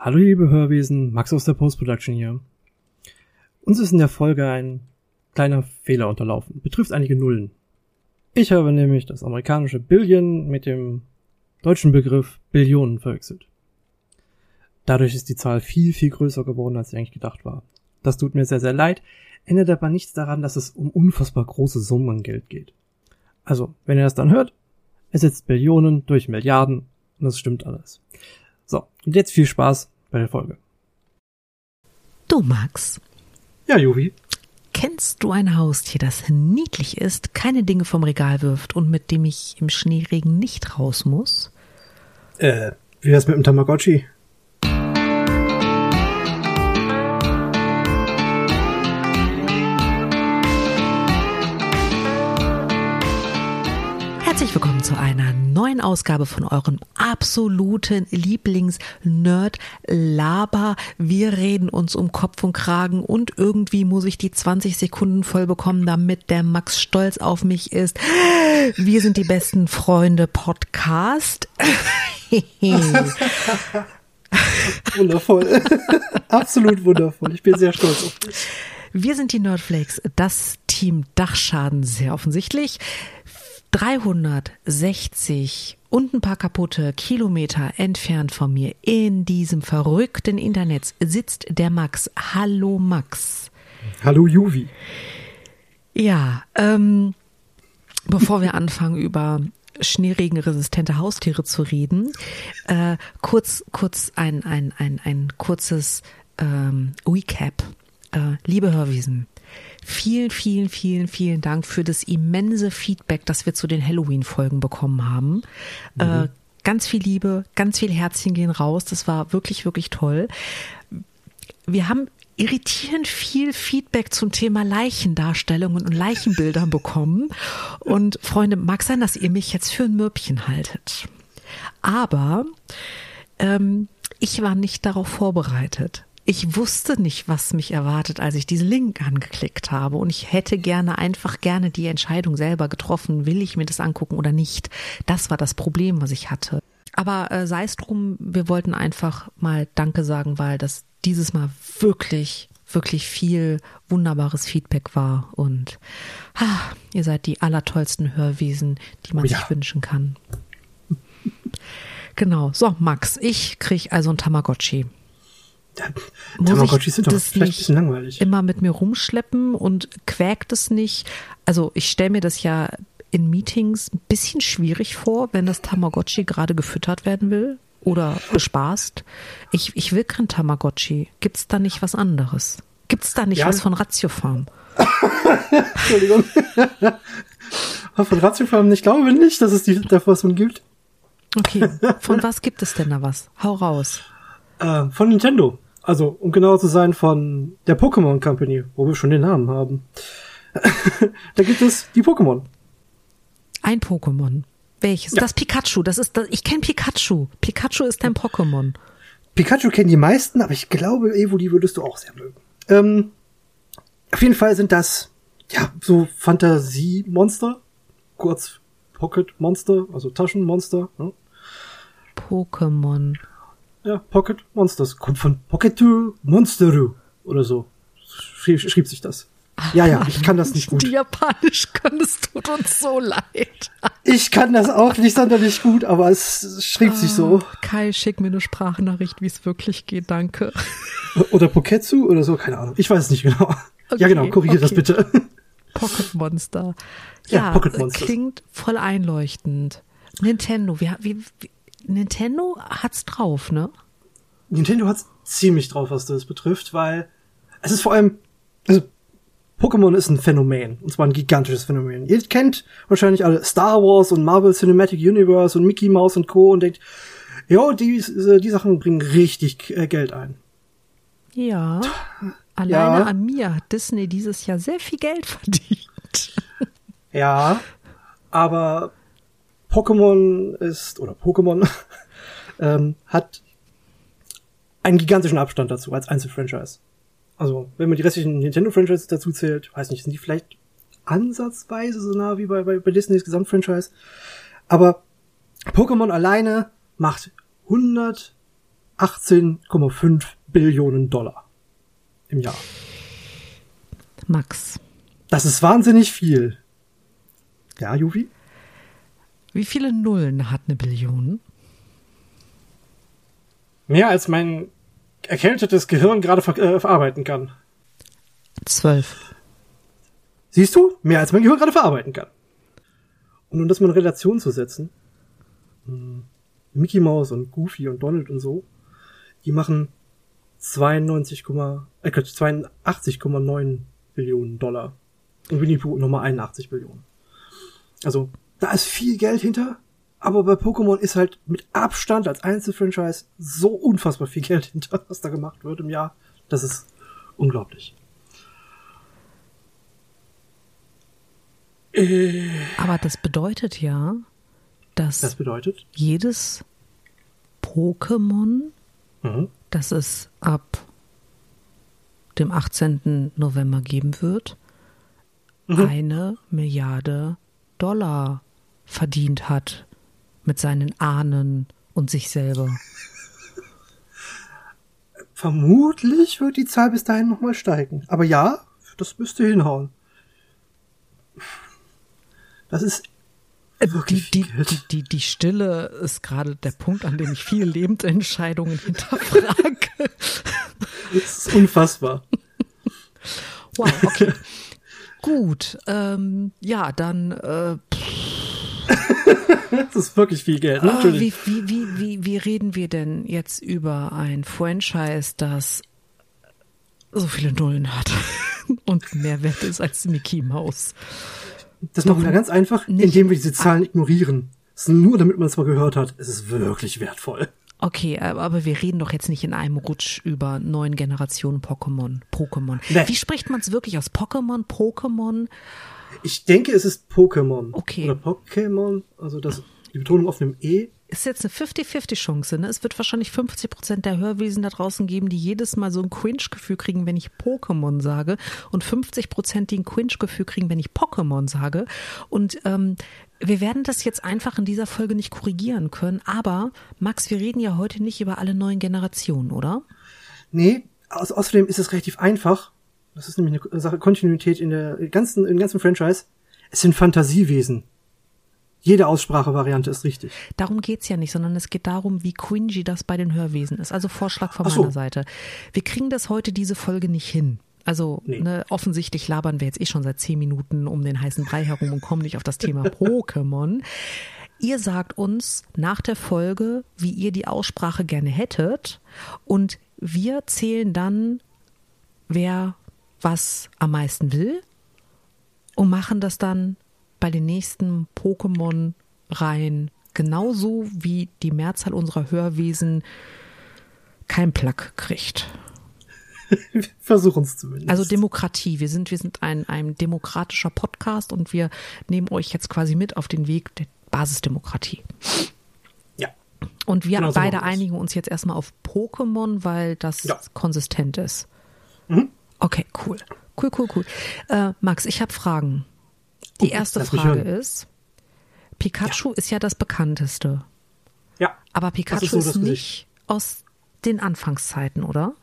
Hallo liebe Hörwesen, Max aus der Post-Production hier. Uns ist in der Folge ein kleiner Fehler unterlaufen, betrifft einige Nullen. Ich habe nämlich das amerikanische Billion mit dem deutschen Begriff Billionen verwechselt. Dadurch ist die Zahl viel, viel größer geworden, als sie eigentlich gedacht war. Das tut mir sehr, sehr leid, ändert aber nichts daran, dass es um unfassbar große Summen Geld geht. Also, wenn ihr das dann hört, ersetzt Billionen durch Milliarden und das stimmt alles. So, und jetzt viel Spaß bei der Folge. Du, Max. Ja, Juvi. Kennst du ein Haustier, das niedlich ist, keine Dinge vom Regal wirft und mit dem ich im Schneeregen nicht raus muss? Äh, wie wär's mit dem Tamagotchi? Herzlich willkommen zu einer neuen Ausgabe von eurem absoluten Lieblings-Nerd-Laber. Wir reden uns um Kopf und Kragen und irgendwie muss ich die 20 Sekunden voll bekommen, damit der Max stolz auf mich ist. Wir sind die besten Freunde Podcast. wundervoll. Absolut wundervoll. Ich bin sehr stolz auf dich. Wir sind die Nerdflakes, das Team Dachschaden, sehr offensichtlich. 360 und ein paar kaputte Kilometer entfernt von mir in diesem verrückten Internet sitzt der Max. Hallo Max. Hallo Juvi. Ja, ähm, bevor wir anfangen über schneeregenresistente Haustiere zu reden, äh, kurz, kurz ein, ein, ein, ein kurzes ähm, Recap. Äh, liebe Hörwiesen, Vielen, vielen, vielen, vielen Dank für das immense Feedback, das wir zu den Halloween-Folgen bekommen haben. Mhm. Äh, ganz viel Liebe, ganz viel Herzchen gehen raus. Das war wirklich, wirklich toll. Wir haben irritierend viel Feedback zum Thema Leichendarstellungen und Leichenbildern bekommen. Und Freunde, mag sein, dass ihr mich jetzt für ein Mürbchen haltet. Aber ähm, ich war nicht darauf vorbereitet ich wusste nicht, was mich erwartet, als ich diesen Link angeklickt habe. Und ich hätte gerne einfach gerne die Entscheidung selber getroffen, will ich mir das angucken oder nicht. Das war das Problem, was ich hatte. Aber äh, sei es drum, wir wollten einfach mal Danke sagen, weil das dieses Mal wirklich, wirklich viel wunderbares Feedback war. Und ah, ihr seid die allertollsten Hörwesen, die man oh ja. sich wünschen kann. Genau. So, Max, ich krieg also ein Tamagotchi. Sind doch vielleicht ein bisschen langweilig. Immer mit mir rumschleppen und quäkt es nicht. Also ich stelle mir das ja in Meetings ein bisschen schwierig vor, wenn das Tamagotchi gerade gefüttert werden will oder bespaßt. Ich, ich will kein Tamagotchi. Gibt es da nicht was anderes? Gibt es da nicht ja. was von Ratiofarm? Entschuldigung. von Ratiofarm, ich glaube nicht, dass es die, davor so gibt. Okay, von was gibt es denn da was? Hau raus. Äh, von Nintendo. Also, um genauer zu sein, von der Pokémon Company, wo wir schon den Namen haben. da gibt es die Pokémon. Ein Pokémon. Welches? Ja. Das Pikachu. Das ist das, ich kenne Pikachu. Pikachu ist dein Pokémon. Pikachu kennen die meisten, aber ich glaube, Evo, die würdest du auch sehr mögen. Ähm, auf jeden Fall sind das, ja, so Fantasiemonster. Kurz Pocket Monster, also Taschenmonster. Ne? Pokémon. Ja, Pocket Monsters. Kommt von Pocket Monsteru oder so. Schrieb, schrieb sich das. Ja, ja, ich kann das nicht gut. Die Japanisch können, es tut uns so leid. Ich kann das auch nicht sonderlich gut, aber es schrieb ah, sich so. Ah, Kai, schick mir eine Sprachnachricht, wie es wirklich geht, danke. Oder Poketsu oder so, keine Ahnung. Ich weiß es nicht genau. Okay, ja, genau, korrigiere okay. das bitte. Pocket Monster. Ja, ja Pocket Monster. Klingt voll einleuchtend. Nintendo, wie, wie, wie Nintendo hat's drauf, ne? Nintendo hat's ziemlich drauf, was das betrifft, weil es ist vor allem, also Pokémon ist ein Phänomen, und zwar ein gigantisches Phänomen. Ihr kennt wahrscheinlich alle Star Wars und Marvel Cinematic Universe und Mickey Mouse und Co. und denkt, jo, die, die Sachen bringen richtig äh, Geld ein. Ja, alleine ja. an mir hat Disney dieses Jahr sehr viel Geld verdient. Ja, aber Pokémon ist, oder Pokémon, ähm, hat einen gigantischen Abstand dazu als Einzelfranchise. Also, wenn man die restlichen Nintendo-Franchises dazu zählt, weiß nicht, sind die vielleicht ansatzweise so nah wie bei, bei, bei Disneys Gesamtfranchise. Aber Pokémon alleine macht 100 18,5 Billionen Dollar im Jahr. Max. Das ist wahnsinnig viel. Ja, Juvi? Wie viele Nullen hat eine Billion? Mehr als mein erkältetes Gehirn gerade ver äh, verarbeiten kann. Zwölf. Siehst du? Mehr als mein Gehirn gerade verarbeiten kann. Und um das mal in Relation zu setzen, hm, Mickey Mouse und Goofy und Donald und so, die machen 92, äh, 82,9 Billionen Dollar. Und Winnie Pooh nochmal 81 Billionen. Also, da ist viel Geld hinter, aber bei Pokémon ist halt mit Abstand als Einzelfranchise so unfassbar viel Geld hinter, was da gemacht wird im Jahr. Das ist unglaublich. Äh, aber das bedeutet ja, dass das bedeutet? jedes Pokémon, mhm. das es ab dem 18. November geben wird, mhm. eine Milliarde Dollar verdient hat mit seinen Ahnen und sich selber. Vermutlich wird die Zahl bis dahin nochmal steigen. Aber ja, das müsste hinhauen. Das ist äh, die, die, die, die, die Stille ist gerade der Punkt, an dem ich viele Lebensentscheidungen hinterfrage. Das ist unfassbar. Wow, okay. Gut, ähm, ja, dann. Äh, das ist wirklich viel Geld. Ne? Äh, wie, wie, wie, wie, wie reden wir denn jetzt über ein Franchise, das so viele Nullen hat und mehr wert ist als Mickey Mouse? Das machen wir ganz einfach, nicht. indem wir diese Zahlen ignorieren. nur damit man es mal gehört hat. Es ist wirklich wertvoll. Okay, äh, aber wir reden doch jetzt nicht in einem Rutsch über neuen Generationen Pokémon. Pokémon. Nee. Wie spricht man es wirklich aus? Pokémon, Pokémon? Ich denke, es ist Pokémon. Okay. Oder Pokémon, also das, die Betonung auf einem E ist jetzt eine 50-50-Chance. Ne? Es wird wahrscheinlich 50 Prozent der Hörwesen da draußen geben, die jedes Mal so ein Cringe-Gefühl kriegen, wenn ich Pokémon sage. Und 50 Prozent, die ein Cringe-Gefühl kriegen, wenn ich Pokémon sage. Und ähm, wir werden das jetzt einfach in dieser Folge nicht korrigieren können. Aber, Max, wir reden ja heute nicht über alle neuen Generationen, oder? Nee, außerdem ist es relativ einfach. Das ist nämlich eine Sache Kontinuität in der ganzen, im ganzen Franchise. Es sind Fantasiewesen. Jede Aussprachevariante ist richtig. Darum geht's ja nicht, sondern es geht darum, wie cringy das bei den Hörwesen ist. Also Vorschlag von so. meiner Seite. Wir kriegen das heute diese Folge nicht hin. Also nee. ne, offensichtlich labern wir jetzt eh schon seit zehn Minuten um den heißen Brei herum und kommen nicht auf das Thema Pokémon. Ihr sagt uns nach der Folge, wie ihr die Aussprache gerne hättet und wir zählen dann, wer was am meisten will und machen das dann bei den nächsten Pokémon-Reihen genauso wie die Mehrzahl unserer Hörwesen kein Plack kriegt. wir versuchen es zumindest. Also Demokratie. Wir sind, wir sind ein, ein demokratischer Podcast und wir nehmen euch jetzt quasi mit auf den Weg der Basisdemokratie. Ja. Und wir genau beide so einigen uns jetzt erstmal auf Pokémon, weil das ja. konsistent ist. Okay, cool. Cool, cool, cool. Äh, Max, ich habe Fragen. Die erste Frage ist, Pikachu ja. ist ja das bekannteste. Ja. Aber Pikachu ist, so ist nicht aus den Anfangszeiten, oder?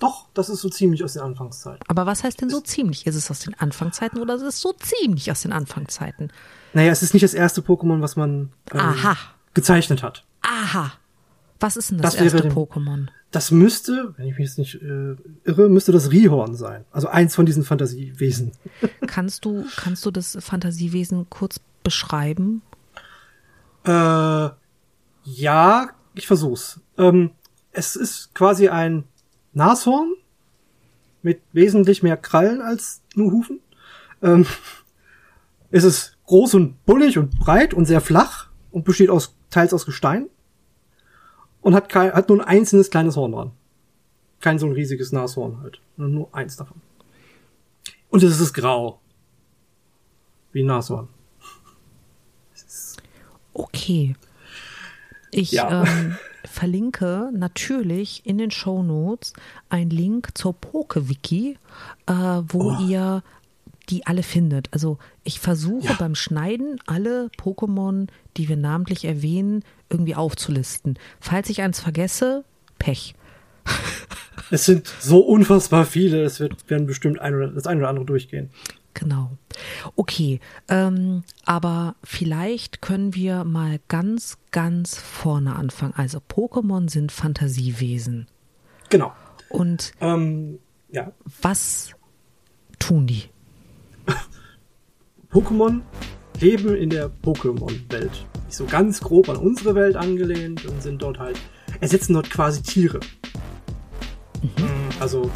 Doch, das ist so ziemlich aus den Anfangszeiten. Aber was heißt denn so ziemlich? Ist es aus den Anfangszeiten oder ist es so ziemlich aus den Anfangszeiten? Naja, es ist nicht das erste Pokémon, was man ähm, gezeichnet hat. Aha. Was ist denn das, das erste Pokémon? Das müsste, wenn ich mich jetzt nicht äh, irre, müsste das Rihorn sein. Also eins von diesen Fantasiewesen. Kannst du, kannst du das Fantasiewesen kurz beschreiben? Äh, ja, ich versuch's. Ähm, es ist quasi ein Nashorn mit wesentlich mehr Krallen als nur Hufen. Ähm, es ist groß und bullig und breit und sehr flach und besteht aus teils aus Gestein und hat, kein, hat nur ein einzelnes kleines Horn dran. Kein so ein riesiges Nashorn halt. Nur eins davon. Und es ist grau. Wie ein Nashorn. Okay. Ich ja. ähm, verlinke natürlich in den Show Notes einen Link zur PokeWiki, äh, wo oh. ihr die alle findet. Also ich versuche ja. beim Schneiden alle Pokémon, die wir namentlich erwähnen, irgendwie aufzulisten. Falls ich eins vergesse, Pech. Es sind so unfassbar viele, es wird, werden bestimmt ein oder, das ein oder andere durchgehen. Genau. Okay, ähm, aber vielleicht können wir mal ganz, ganz vorne anfangen. Also Pokémon sind Fantasiewesen. Genau. Und Ähm, ja, was tun die? Pokémon leben in der Pokémon-Welt. So ganz grob an unsere Welt angelehnt und sind dort halt, ersetzen dort quasi Tiere. Also,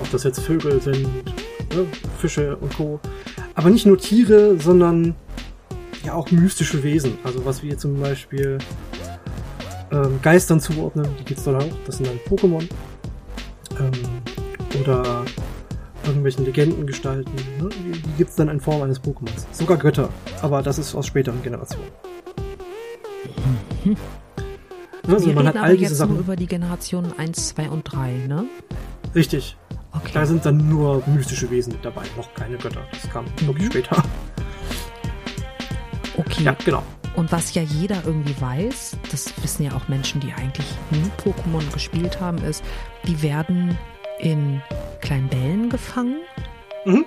ob das jetzt Vögel sind, ne, Fische und Co. Aber nicht nur Tiere, sondern ja auch mystische Wesen. Also was wir zum Beispiel ähm, Geistern zuordnen, die gibt's dort auch. Das sind dann Pokémon. Ähm, oder irgendwelchen Legendengestalten. Ne? Die, die gibt's dann in Form eines Pokémons. Sogar Götter. Aber das ist aus späteren Generationen. Also wir man hat all diese Sachen. über die Generationen 1, 2 und 3, ne? Richtig. Okay. Da sind dann nur mystische Wesen mit dabei, noch keine Götter. Das kam wirklich Mhm. später. okay. Ja, genau. Und was ja jeder irgendwie weiß, das wissen ja auch Menschen, die eigentlich nie Pokémon gespielt haben, ist, die werden in kleinen Bällen gefangen. Mhm.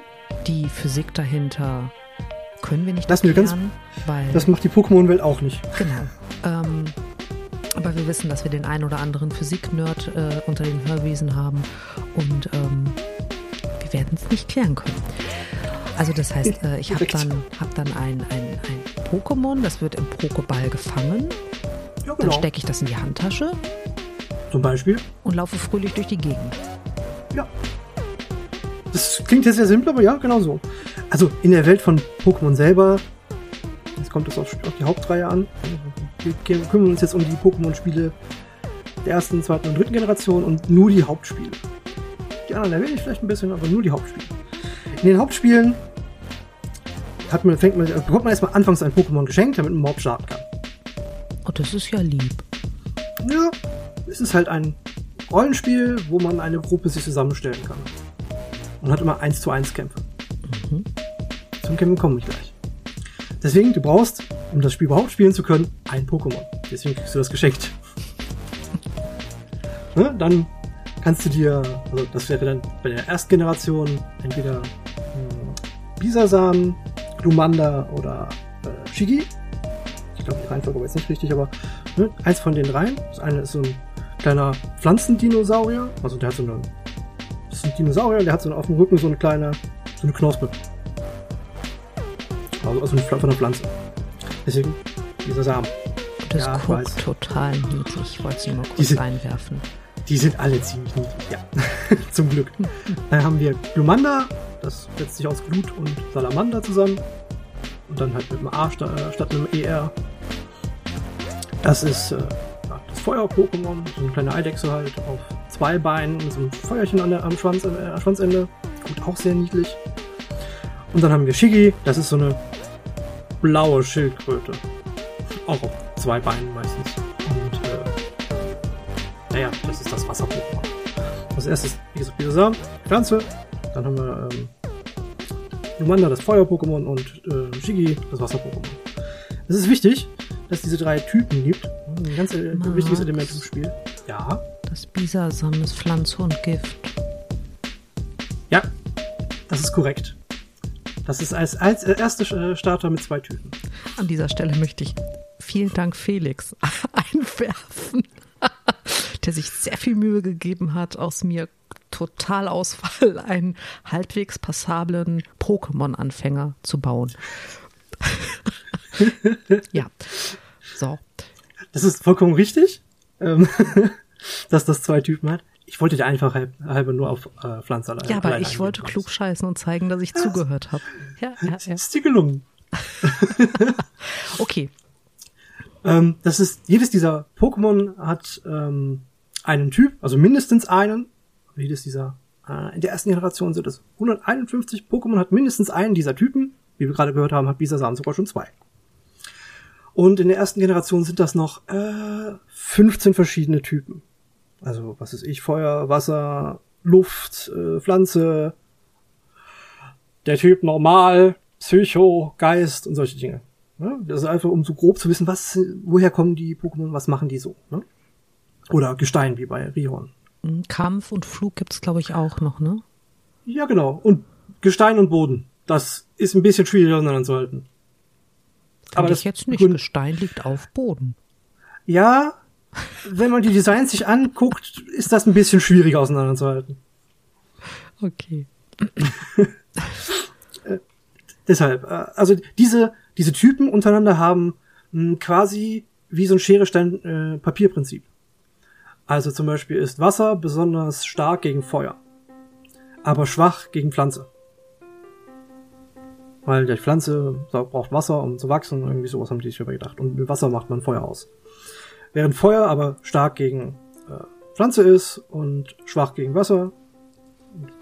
Die Physik dahinter können wir nicht Lass mir ganz- erklären, weil Das macht die Pokémon-Welt auch nicht. genau. Ähm, aber wir wissen, dass wir den einen oder anderen Physik-Nerd äh, unter den Hörwesen haben und ähm, wir werden es nicht klären können. Also das heißt, äh, ich habe dann, hab dann ein, ein, ein Pokémon, das wird im Pokéball gefangen. Ja, Dann genau. stecke ich das in die Handtasche Zum Beispiel. und laufe fröhlich durch die Gegend. Klingt jetzt sehr simpel, aber ja, genau so. Also in der Welt von Pokémon selber, jetzt kommt es auf, auf die Hauptreihe an. Wir kümmern uns jetzt um die Pokémon-Spiele der ersten, zweiten und dritten Generation und nur die Hauptspiele. Die anderen erwähne ich vielleicht ein bisschen, aber nur die Hauptspiele. In den Hauptspielen hat man, fängt man, bekommt man erstmal anfangs ein Pokémon geschenkt, damit man Mob starten kann. Oh, das ist ja lieb. Ja, es ist halt ein Rollenspiel, wo man eine Gruppe sich zusammenstellen kann. Und hat immer 1 zu 1 Kämpfe. Zum Kämpfen komme ich gleich. Deswegen, du brauchst, um das Spiel überhaupt spielen zu können, ein Pokémon. Deswegen kriegst du das geschenkt. ne? Dann kannst du dir, also das wäre dann bei der ersten Generation entweder hm, Bisasam, Glumanda oder äh, Shigi. Ich glaube, die Reihenfolge war jetzt nicht richtig, aber ne, eins von den dreien. Das eine ist so ein kleiner Pflanzendinosaurier. Also der hat so eine. Ist ein Dinosaurier, der hat so auf dem Rücken so eine kleine, so eine Knospe. Also, also von einer Pflanze. Deswegen dieser Samen. Das Ja, guckt weiß. total niedlich. Ich wollte es nur mal kurz Diese- einwerfen. Die sind alle ziemlich niedlich, ja. Zum Glück. Dann haben wir Glumanda, das setzt sich aus Glut und Salamander zusammen. Und dann halt mit einem A sta äh, statt einem ER. Das ist äh, das Feuer-Pokémon, so eine kleine Eidechse halt auf zwei Beinen mit so einem Feuerchen an der, am Schwanz, äh, am Schwanzende. Gut, auch sehr niedlich. Und dann haben wir Shigi, das ist so eine blaue Schildkröte. Auch auf zwei Beinen meistens. Und äh, naja, das ist das Wasser-Pokémon. Das erste ist, wie gesagt, Bisasam, Pflanze. Dann haben wir ähm, Lumanda, das Feuer-Pokémon und äh, Shigi, das Wasser-Pokémon. Es ist wichtig, dass es diese drei Typen gibt. Ein ganz äh, Max. wichtiges Element im Spiel. Ja, Das Bisasam ist Pflanze und Gift. ja, das ist korrekt. Das ist als, als erste äh, Starter mit zwei Typen. An dieser Stelle möchte ich vielen Dank Felix einwerfen, der sich sehr viel Mühe gegeben hat, aus mir Totalausfall einen halbwegs passablen Pokémon-Anfänger zu bauen. ja, so. Das ist vollkommen richtig, ähm, dass das zwei Typen hat. Ich wollte dir einfach halb, halber nur auf äh, Pflanze Ja, aber ich wollte klug scheißen und zeigen, dass ich zugehört habe. Ja, ja, ja. Ist dir gelungen. Okay. Ähm, das ist, jedes dieser Pokémon hat ähm, einen Typ, also mindestens einen. Jedes dieser, äh, in der ersten Generation sind es 151 Pokémon, hat mindestens einen dieser Typen. Wie wir gerade gehört haben, hat Bisasam sogar schon zwei. Und in der ersten Generation sind das noch äh, 15 verschiedene Typen. Also, was ist ich, Feuer, Wasser, Luft, äh, Pflanze, der Typ normal, Psycho, Geist und solche Dinge. Ne? Das ist einfach, um so grob zu wissen, was, woher kommen die Pokémon, was machen die so. Ne? Oder Gestein, wie bei Rihorn. Hm, Kampf und Flug gibt's glaube ich, auch noch, ne? Ja, genau. Und Gestein und Boden. Das ist ein bisschen schwieriger auseinanderzuhalten. Aber das jetzt nicht. Gestein liegt auf Boden. Ja, wenn man die Designs sich anguckt, ist das ein bisschen schwieriger auseinanderzuhalten. Okay. äh, deshalb, äh, also diese, diese Typen untereinander haben hm, quasi wie so ein Schere-Stein-Papier-Prinzip. also zum Beispiel ist Wasser besonders stark gegen Feuer, aber schwach gegen Pflanze. Weil die Pflanze braucht Wasser, um zu wachsen, irgendwie sowas haben die sich dabei gedacht. Und mit Wasser macht man Feuer aus. Während Feuer aber stark gegen äh, Pflanze ist und schwach gegen Wasser,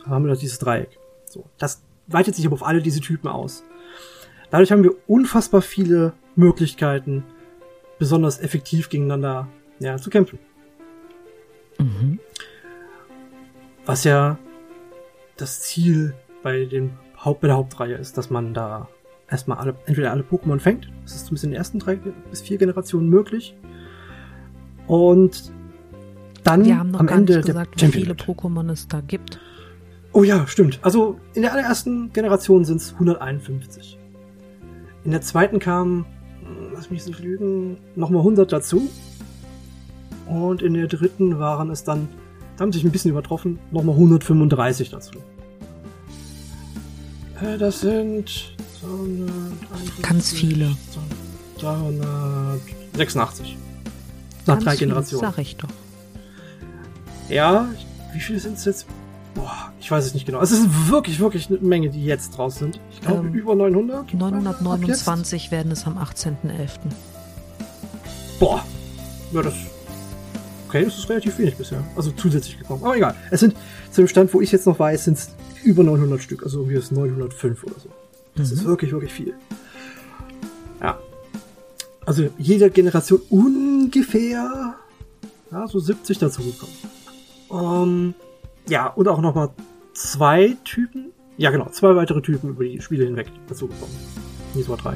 haben wir dieses Dreieck. So, das weitet sich aber auf alle diese Typen aus. Dadurch haben wir unfassbar viele Möglichkeiten, besonders effektiv gegeneinander ja, zu kämpfen. Mhm. Was ja das Ziel bei, den Haupt, bei der Hauptreihe ist, dass man da erstmal alle, entweder alle Pokémon fängt. Das ist zumindest in den ersten drei bis vier Generationen möglich. Und dann Wir haben noch am gar Ende nicht gesagt, wie viele Pokémon es da gibt. Oh ja, stimmt. Also in der allerersten Generation sind es 151. In der zweiten kamen, hm, lass mich nicht lügen, nochmal 100 dazu. Und in der dritten waren es dann, haben sich ein bisschen übertroffen, nochmal 135 dazu. Äh, das sind 251, ganz viele. 386. Nach ganz drei Generationen. Sag ich doch. Ja, wie viele sind es jetzt? Boah, ich weiß es nicht genau. Es ist wirklich, wirklich eine Menge, die jetzt draus sind. Ich glaube Ähm, über 900. 929 werden es am 18.11. Boah. Ja, das. Okay, das ist relativ wenig bisher. Also zusätzlich gekommen. Aber egal. Es sind zu dem Stand, wo ich jetzt noch weiß, sind es über 900 Stück. Also irgendwie ist 905 oder so. Das ist wirklich, wirklich viel. Also jede Generation ungefähr ja, so 70 dazugekommen. Ähm, ja, und auch nochmal zwei Typen. Ja, genau, zwei weitere Typen über die Spiele hinweg dazugekommen. Nie so drei.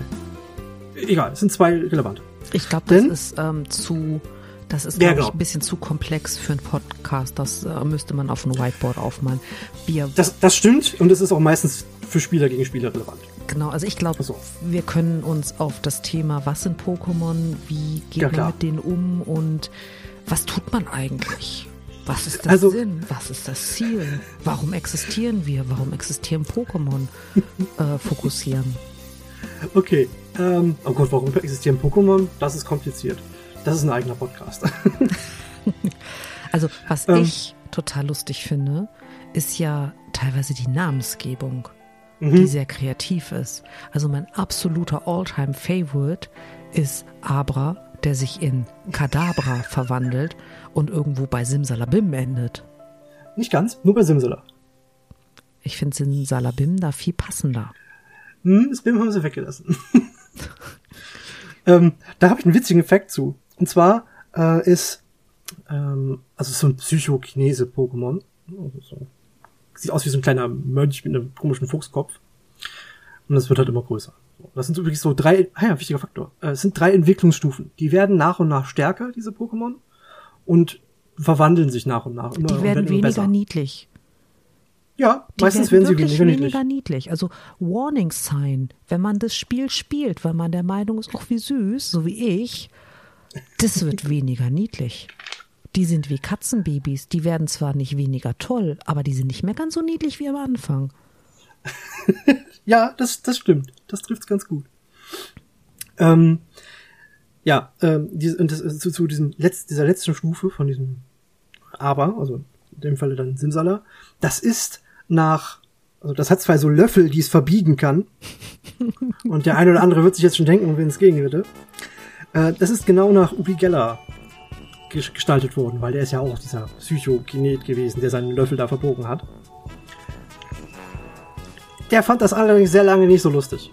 Egal, es sind zwei relevante. Ich glaube, das Denn- ist ähm, zu, das ist Ja, glaube ich genau. ein bisschen zu komplex für einen Podcast. Das äh, müsste man auf ein Whiteboard aufmalen. Wir, Das, das stimmt und es ist auch meistens für Spieler gegen Spieler relevant. Genau, also ich glaube, so. wir können uns auf das Thema, was sind Pokémon, wie geht Ja, man mit denen um und was tut man eigentlich? Was ist der Also- Sinn? Was ist das Ziel? Warum existieren wir? Warum existieren Pokémon? äh, fokussieren. Okay. Ähm, oh Gott, warum existieren Pokémon? Das ist kompliziert. Das ist ein eigener Podcast. Also, was Ähm. ich total lustig finde, ist ja teilweise die Namensgebung, Mhm. die sehr kreativ ist. Also mein absoluter All-Time-Favorite ist Abra, der sich in Kadabra verwandelt und irgendwo bei Simsalabim endet. Nicht ganz, nur bei Simsala. Ich finde Simsalabim da viel passender. Hm, das Bim haben sie weggelassen. ähm, da habe ich einen witzigen Effekt zu. Und zwar äh, ist, ähm, also so ein Psychokinese-Pokémon. Also so, sieht aus wie so ein kleiner Mönch mit einem komischen Fuchskopf. Und das wird halt immer größer. Das sind übrigens so drei, ah ja, wichtiger Faktor. Äh, Es sind drei Entwicklungsstufen. Die werden nach und nach stärker, diese Pokémon, und verwandeln sich nach und nach. Immer, Die werden immer weniger besser. niedlich. Ja, Die meistens werden, sie wirklich weniger niedlich. weniger niedlich. Also Warning Sign, wenn man das Spiel spielt, weil man der Meinung ist, ach wie süß, so wie ich, das wird weniger niedlich. Die sind wie Katzenbabys. Die werden zwar nicht weniger toll, aber die sind nicht mehr ganz so niedlich wie am Anfang. Ja, das, das stimmt. Das trifft's ganz gut. Ähm, ja, ähm, diese, und das, zu, zu diesem Letz-, dieser letzten Stufe von diesem Aber, also in dem Falle dann Simsala, das ist nach, also das hat zwei so Löffel, die es verbiegen kann. Und der eine oder andere wird sich jetzt schon denken, wenn es gehen würde. Äh, das ist genau nach Uri Geller gestaltet worden, weil der ist ja auch dieser Psychokinet gewesen, der seinen Löffel da verbogen hat. Der fand das allerdings sehr lange nicht so lustig.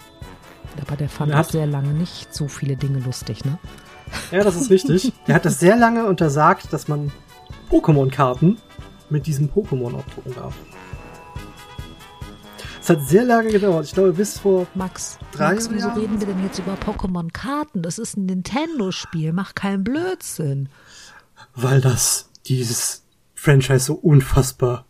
Aber der fand auch sehr lange nicht so viele Dinge lustig, ne? Ja, das ist richtig. Der hat das sehr lange untersagt, dass man Pokémon-Karten mit diesem Pokémon aufdrucken darf. Es hat sehr lange gedauert. Ich glaube, bis vor. Max, Drei Max, wieso Jahre? reden wir denn jetzt über Pokémon-Karten? Das ist ein Nintendo-Spiel, mach keinen Blödsinn. Weil das dieses Franchise so unfassbar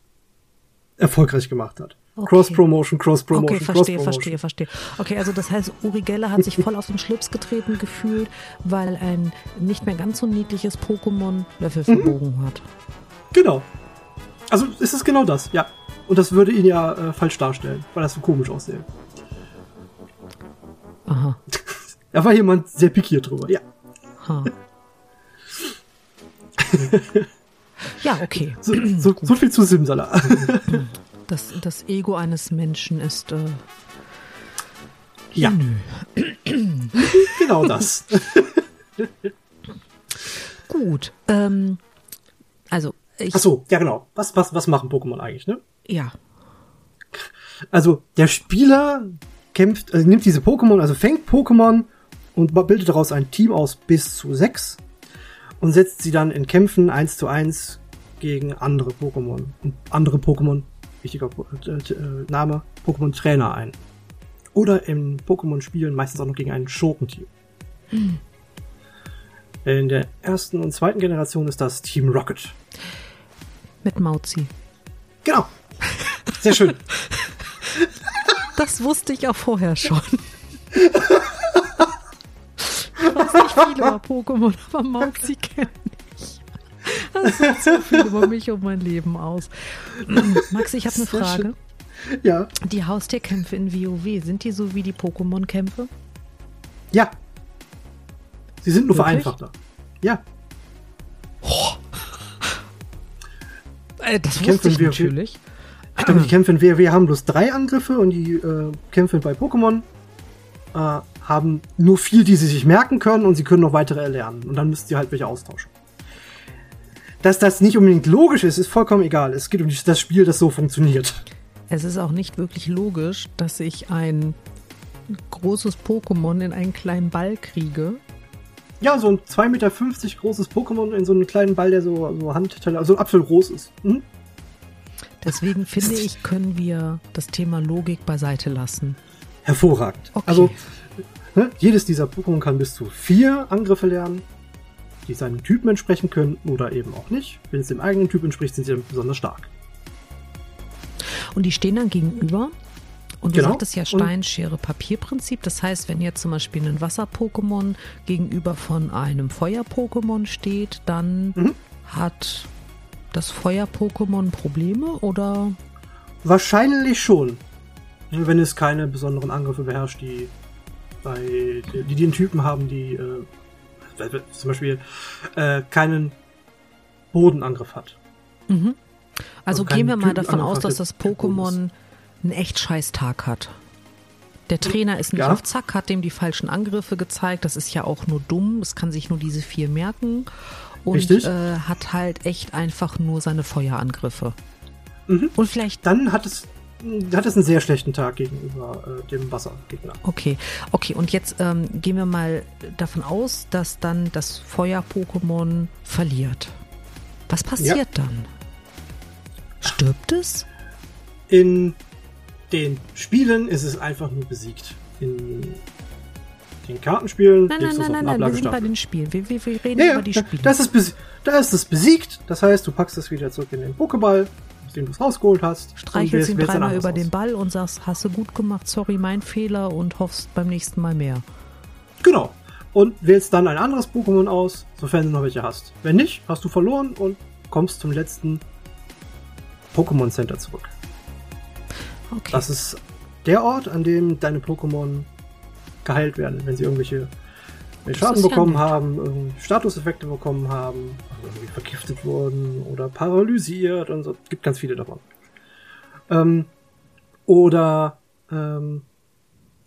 erfolgreich gemacht hat. Okay. Cross-Promotion, Cross-Promotion, Okay, verstehe, Cross verstehe, verstehe. Okay, also das heißt, Uri Geller hat sich voll auf den Schlips getreten gefühlt, weil ein nicht mehr ganz so niedliches Pokémon Löffel verbogen mhm. hat. Genau. Also ist es genau das, ja. Und das würde ihn ja äh, falsch darstellen, weil das so komisch aussähe. Aha. da war jemand sehr pikiert drüber, ja. Ha. ja, okay. So, so, so viel zu Simsala. Das, das Ego eines Menschen ist. Äh, ja. genau das. Gut. Ähm, also. Ich, Ach so, ja genau. Was, was, was machen Pokémon eigentlich, ne? Ja. Also der Spieler kämpft, also nimmt diese Pokémon, also fängt Pokémon und bildet daraus ein Team aus bis zu sechs und setzt sie dann in Kämpfen eins zu eins gegen andere Pokémon andere Pokémon wichtiger äh, äh, Name, Pokémon Trainer ein. Oder in Pokémon-Spielen meistens auch noch gegen ein Schurkenteam. Hm. In der ersten und zweiten Generation ist das Team Rocket. Mit Mauzi. Genau. Sehr schön. Das wusste ich auch vorher schon. Ich weiß nicht viel über Pokémon, aber Mauzi kenne das sagt so viel über mich und mein Leben aus. Max, ich habe eine Frage. Ja. Die Haustierkämpfe in WoW, sind die so wie die Pokémon-Kämpfe? Ja. Sie sind nur Wirklich? vereinfachter. Ja. Oh. Äh, das wusste ich natürlich. Ich glaube, die Kämpfe in WoW haben bloß drei Angriffe und die äh, Kämpfe bei Pokémon äh, haben nur vier, die sie sich merken können und sie können noch weitere erlernen. Und dann müsst ihr halt welche austauschen. Dass das nicht unbedingt logisch ist, ist vollkommen egal. Es geht um das Spiel, das so funktioniert. Es ist auch nicht wirklich logisch, dass ich ein großes Pokémon in einen kleinen Ball kriege. Ja, so ein 2,50 Meter großes Pokémon in so einen kleinen Ball, der so, so Handteller, also Apfel groß ist. Mhm. Deswegen finde ich, können wir das Thema Logik beiseite lassen. Hervorragend. Okay. Also, ne, jedes dieser Pokémon kann bis zu vier Angriffe lernen die seinem Typen entsprechen können oder eben auch nicht. Wenn es dem eigenen Typ entspricht, sind sie dann besonders stark. Und die stehen dann gegenüber. Und du genau. sagtest ja Stein-Schere-Papier-Prinzip. Das heißt, wenn jetzt zum Beispiel ein Wasser-Pokémon gegenüber von einem Feuer-Pokémon steht, dann mhm. hat das Feuer-Pokémon Probleme oder? Wahrscheinlich schon. Wenn es keine besonderen Angriffe beherrscht, die bei die, die den Typen haben, die äh, zum Beispiel äh, keinen Bodenangriff hat. Mhm. Also, gehen wir mal davon aus, dass das Pokémon einen echt scheiß Tag hat. Der Trainer ist nicht ja. auf Zack, hat dem die falschen Angriffe gezeigt. Das ist ja auch nur dumm. Es kann sich nur diese vier merken. Und äh, hat halt echt einfach nur seine Feuerangriffe. Mhm. Und vielleicht. Dann hat es hat es einen sehr schlechten Tag gegenüber äh, dem Wassergegner. Okay, okay. Und jetzt ähm, gehen wir mal davon aus, dass dann das Feuer-Pokémon verliert. Was passiert ja. dann? Stirbt es? In den Spielen ist es einfach nur besiegt. In den Kartenspielen. Nein, nein, nein, nein, nein, wir sind bei den Spielen. Wir, wir, wir reden ja, über die Spiele. Das ist da ist es besiegt. Das heißt, du packst es wieder zurück in den Pokéball den du es rausgeholt hast. Streichelst ihn dreimal über aus. den Ball und sagst, hast du gut gemacht, sorry, mein Fehler und hoffst beim nächsten Mal mehr. Genau. Und wählst dann ein anderes Pokémon aus, sofern du noch welche hast. Wenn nicht, hast du verloren und kommst zum letzten Pokémon Center zurück. Okay. Das ist der Ort, an dem deine Pokémon geheilt werden, wenn sie irgendwelche Schaden bekommen ja haben, Statuseffekte bekommen haben, irgendwie vergiftet wurden oder paralysiert und so. Gibt ganz viele davon. Ähm, oder ähm,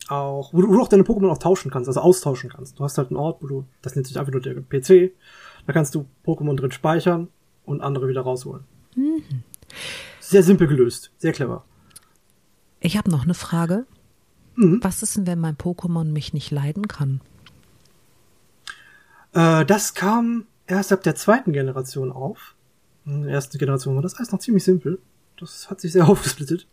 auch, wo du, wo du auch deine Pokémon auch tauschen kannst, also austauschen kannst. Du hast halt einen Ort, wo du, das nennt sich einfach nur der PC, da kannst du Pokémon drin speichern und andere wieder rausholen. Mhm. Sehr simpel gelöst, sehr clever. Ich habe noch eine Frage. Mhm. Was ist denn, wenn mein Pokémon mich nicht leiden kann? Äh, das kam erst ab der zweiten Generation auf. In der ersten Generation war das alles noch ziemlich simpel. Das hat sich sehr aufgesplittet.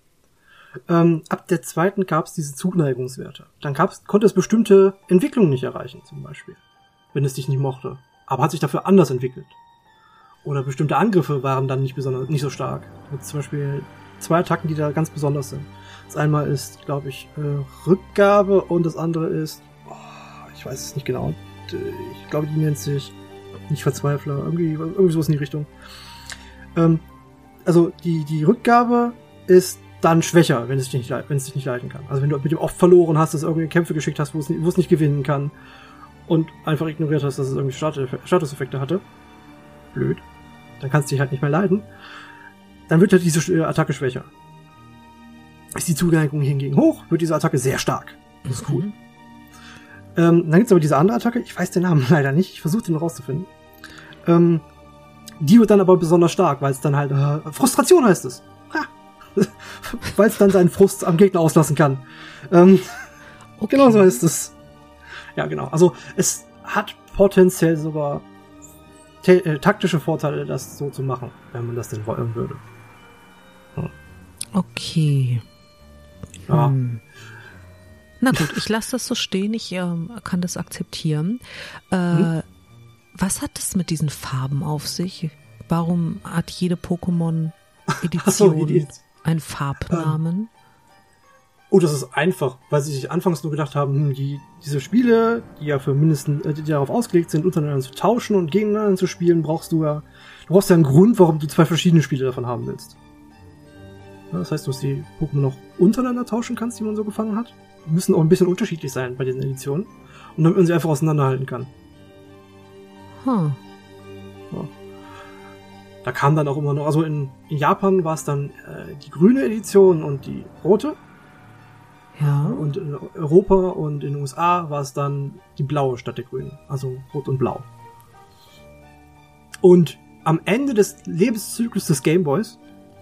Ähm, ab der zweiten gab es diese Zuneigungswerte. Dann gab's, konnte es bestimmte Entwicklungen nicht erreichen, zum Beispiel. Wenn es dich nicht mochte. Aber hat sich dafür anders entwickelt. oder bestimmte Angriffe waren dann nicht besonders nicht so stark. Mit zum Beispiel zwei Attacken, die da ganz besonders sind. Das einmal ist, glaube ich, äh, Rückgabe und das andere ist, oh, ich weiß es nicht genau. Ich glaube, die nennt sich nicht Verzweifler, irgendwie, irgendwie sowas in die Richtung. Ähm, also die, die Rückgabe ist dann schwächer, wenn es dich nicht, wenn es dich nicht leiten kann. Also wenn du mit dem oft verloren hast, dass irgendwie Kämpfe geschickt hast, wo es, wo es nicht gewinnen kann und einfach ignoriert hast, dass es irgendwie Statuseffekte hatte. Blöd. Dann kannst du dich halt nicht mehr leiden. Dann wird halt diese Attacke schwächer. Ist die Zuneigung hingegen hoch, wird diese Attacke sehr stark. Das ist cool. Mhm. Ähm, dann gibt's aber diese andere Attacke, ich weiß den Namen leider nicht, ich versuche den rauszufinden. Ähm, die wird dann aber besonders stark, weil es dann halt äh, Frustration heißt es. weil es dann seinen Frust am Gegner auslassen kann. Ähm, okay. Genau so ist es. Ja, genau. Also es hat potenziell sogar äh, taktische Vorteile, das so zu machen, wenn man das denn wollen würde. Hm. Okay. Ja. Hm. Na gut, ich lasse das so stehen, ich äh, kann das akzeptieren. Äh, hm? Was hat es mit diesen Farben auf sich? Warum hat jede Pokémon-Edition so, einen Farbnamen? Ähm, oh, das ist einfach, weil sie sich anfangs nur gedacht haben, hm, die, diese Spiele, die ja für mindestens, äh, die darauf ausgelegt sind, untereinander zu tauschen und gegeneinander zu spielen, brauchst du ja, du brauchst ja einen Grund, warum du zwei verschiedene Spiele davon haben willst. Ja, das heißt, du hast die Pokémon noch untereinander tauschen kannst, die man so gefangen hat. Müssen auch ein bisschen unterschiedlich sein bei diesen Editionen. Und damit man sie einfach auseinanderhalten kann. Hm. Ja. Da kam dann auch immer noch, also in, in Japan war es dann äh, die grüne Edition und die rote. Ja. Und in Europa und in den USA war es dann die blaue statt der grünen. Also rot und blau. Und am Ende des Lebenszyklus des Gameboys,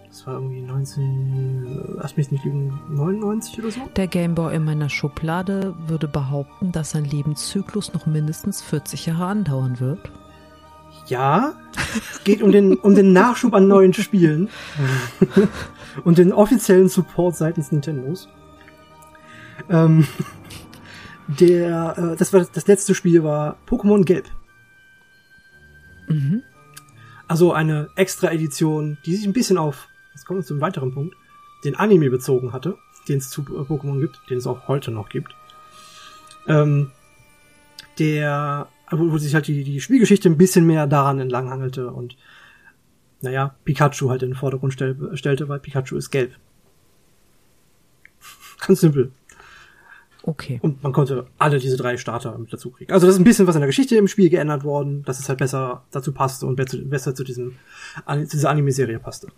das war irgendwie 19, lass mich nicht lügen, 99 oder so? Der Gameboy in meiner Schublade würde behaupten, dass sein Lebenszyklus noch mindestens 40 Jahre andauern wird. Ja, es geht um den, um den Nachschub an neuen Spielen und den offiziellen Support seitens Nintendos. Ähm, der, äh, das war das letzte Spiel war Pokémon Gelb. Mhm. Also eine extra Edition, die sich ein bisschen auf, jetzt kommen wir zu einem weiteren Punkt, den Anime bezogen hatte, den es zu Pokémon gibt, den es auch heute noch gibt. Ähm, der wo, wo sich halt die, die Spielgeschichte ein bisschen mehr daran entlanghangelte und naja, Pikachu halt in den Vordergrund stell, stellte, weil Pikachu ist gelb. Ganz simpel. Okay. Und man konnte alle diese drei Starter mit dazu kriegen. Also das ist ein bisschen was in der Geschichte im Spiel geändert worden, dass es halt besser dazu passte und besser, besser zu diesem, zu dieser Anime-Serie passte.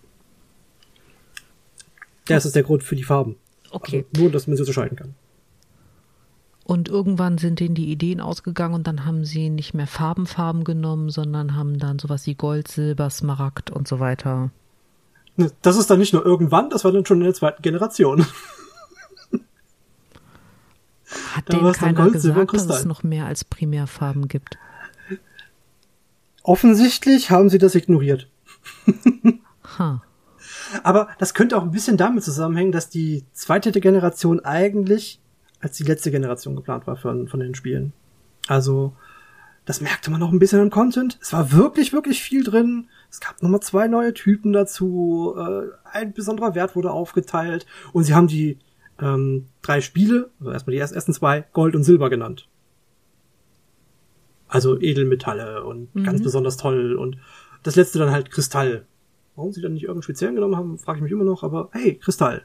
Das ist der Grund für die Farben. Okay. Also nur, dass man sie unterscheiden kann. Und irgendwann sind denen die Ideen ausgegangen und dann haben sie nicht mehr Farbenfarben genommen, sondern haben dann sowas wie Gold, Silber, Smaragd und so weiter. Ne, das ist dann nicht nur irgendwann, das war dann schon in der zweiten Generation. Hat denen keiner Gold, gesagt, dass es noch mehr als Primärfarben gibt? Offensichtlich haben sie das ignoriert. huh. Aber das könnte auch ein bisschen damit zusammenhängen, dass die zweite Generation eigentlich als die letzte Generation geplant war von, von den Spielen. Also, das merkte man noch ein bisschen im Content. Es war wirklich, wirklich viel drin. Es gab nochmal zwei neue Typen dazu. Äh, ein besonderer Wert wurde aufgeteilt. Und sie haben die ähm, drei Spiele, also erstmal die ersten zwei, Gold und Silber genannt. Also Edelmetalle und mhm. ganz besonders toll. Und das letzte dann halt Kristall. Warum sie dann nicht irgendeinen speziellen genommen haben, frage ich mich immer noch. Aber hey, Kristall.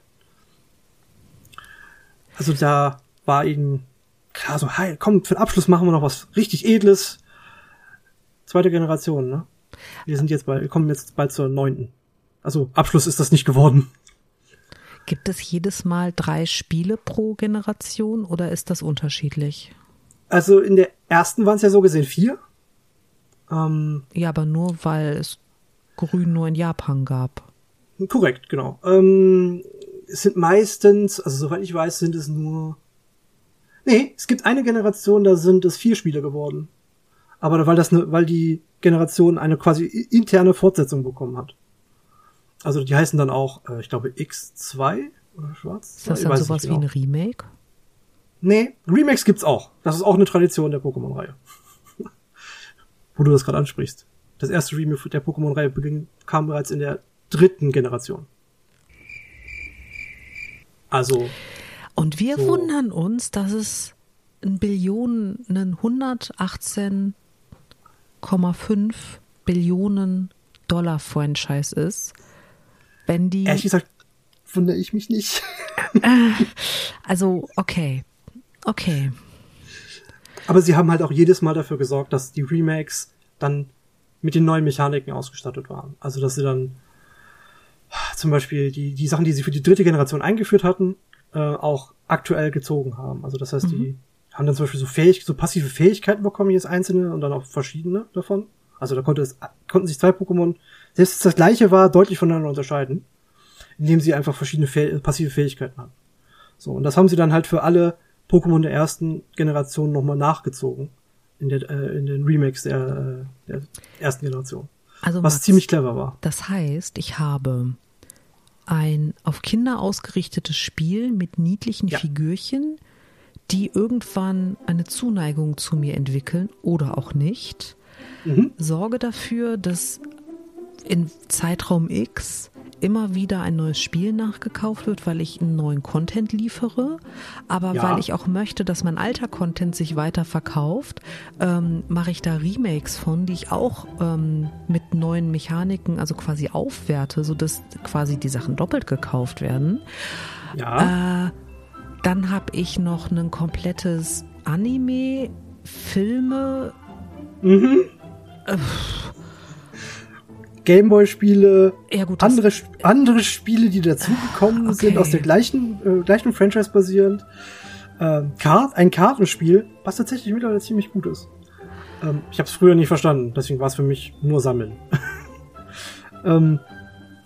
Also da war ihnen klar so, hey, komm, für den Abschluss machen wir noch was richtig Edles. Zweite Generation, ne? Wir sind jetzt bei, wir kommen jetzt bald zur neunten. Also Abschluss ist das nicht geworden. Gibt es jedes Mal drei Spiele pro Generation oder ist das unterschiedlich? Also in der ersten waren es ja so gesehen vier. Ähm, ja, aber nur weil es Grün nur in Japan gab. Korrekt, genau. Ähm, es sind meistens, also soweit ich weiß, sind es nur Nee, es gibt eine Generation, da sind es vier Spiele geworden. Aber weil das ne, weil die Generation eine quasi interne Fortsetzung bekommen hat. Also die heißen dann auch, äh, ich glaube, X2 oder Schwarz. Ist das dann sowas genau. wie ein Remake? Nee, Remakes gibt's auch. Das ist auch eine Tradition der Pokémon-Reihe. Wo du das gerade ansprichst. Das erste Remake der Pokémon-Reihe kam bereits in der dritten Generation. Also. Und wir so wundern uns, dass es ein Billionen, ein 118,5 Billionen Dollar Franchise ist, wenn die. Ehrlich gesagt, wundere ich mich nicht. also, okay. Okay. Aber sie haben halt auch jedes Mal dafür gesorgt, dass die Remakes dann mit den neuen Mechaniken ausgestattet waren. Also, dass sie dann zum Beispiel die, die Sachen, die sie für die dritte Generation eingeführt hatten, äh, auch aktuell gezogen haben. Also, das heißt, mhm. die haben dann zum Beispiel so, fähig, so passive Fähigkeiten bekommen, jedes einzelne und dann auch verschiedene davon. Also da konnte es, konnten sich zwei Pokémon, selbst wenn es das gleiche war, deutlich voneinander unterscheiden, indem sie einfach verschiedene Fäh passive Fähigkeiten haben. So, und das haben sie dann halt für alle Pokémon der ersten Generation nochmal nachgezogen. In, der, äh, in den Remakes der, äh, der ersten Generation. Also was Max, ziemlich clever war. Das heißt, ich habe ein auf Kinder ausgerichtetes Spiel mit niedlichen ja. Figürchen, die irgendwann eine Zuneigung zu mir entwickeln oder auch nicht. Mhm. Sorge dafür, dass in Zeitraum X immer wieder ein neues Spiel nachgekauft wird, weil ich einen neuen Content liefere, aber ja. weil ich auch möchte, dass mein alter Content sich weiter verkauft, ähm, mache ich da Remakes von, die ich auch ähm, mit neuen Mechaniken, also quasi aufwerte, sodass quasi die Sachen doppelt gekauft werden. Ja. Äh, dann habe ich noch ein komplettes Anime, Filme. Mhm. Äh, Gameboy-Spiele, ja, andere, andere Spiele, die dazugekommen okay. sind, aus der gleichen, äh, gleichen Franchise basierend. Ähm, Kart, ein Kartenspiel, was tatsächlich mittlerweile ziemlich gut ist. Ähm, ich habe es früher nicht verstanden, deswegen war es für mich nur Sammeln. ähm,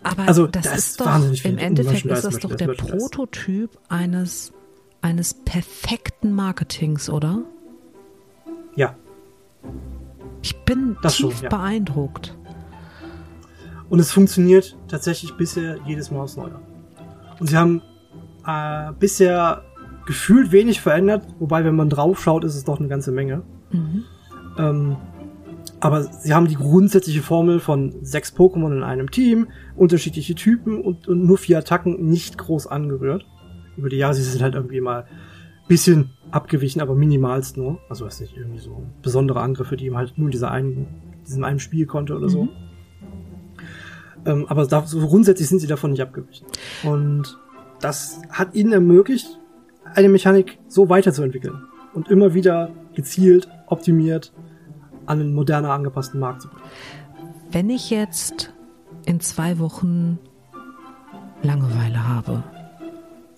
Aber also, das, das ist doch, im Endeffekt ist das doch der Prototyp eines, eines perfekten Marketings, oder? Ja. Ich bin das tief schon, ja. beeindruckt. Und es funktioniert tatsächlich bisher jedes Mal aufs Neue. Und sie haben äh, bisher gefühlt wenig verändert, wobei, wenn man drauf schaut, ist es doch eine ganze Menge. Mhm. Ähm, aber sie haben die grundsätzliche Formel von sechs Pokémon in einem Team, unterschiedliche Typen und, und, nur vier Attacken nicht groß angerührt. Über die Jahre sie sind halt irgendwie mal bisschen abgewichen, aber minimalst nur. Also was nicht irgendwie so besondere Angriffe, die ihm halt nur in dieser einen, diesem einen Spiel konnte oder so. Ähm, aber da, so grundsätzlich sind sie davon nicht abgewichen. Und das hat ihnen ermöglicht, eine Mechanik so weiterzuentwickeln und immer wieder gezielt, optimiert an einen moderner angepassten Markt zu bringen. Wenn ich jetzt in zwei Wochen Langeweile habe,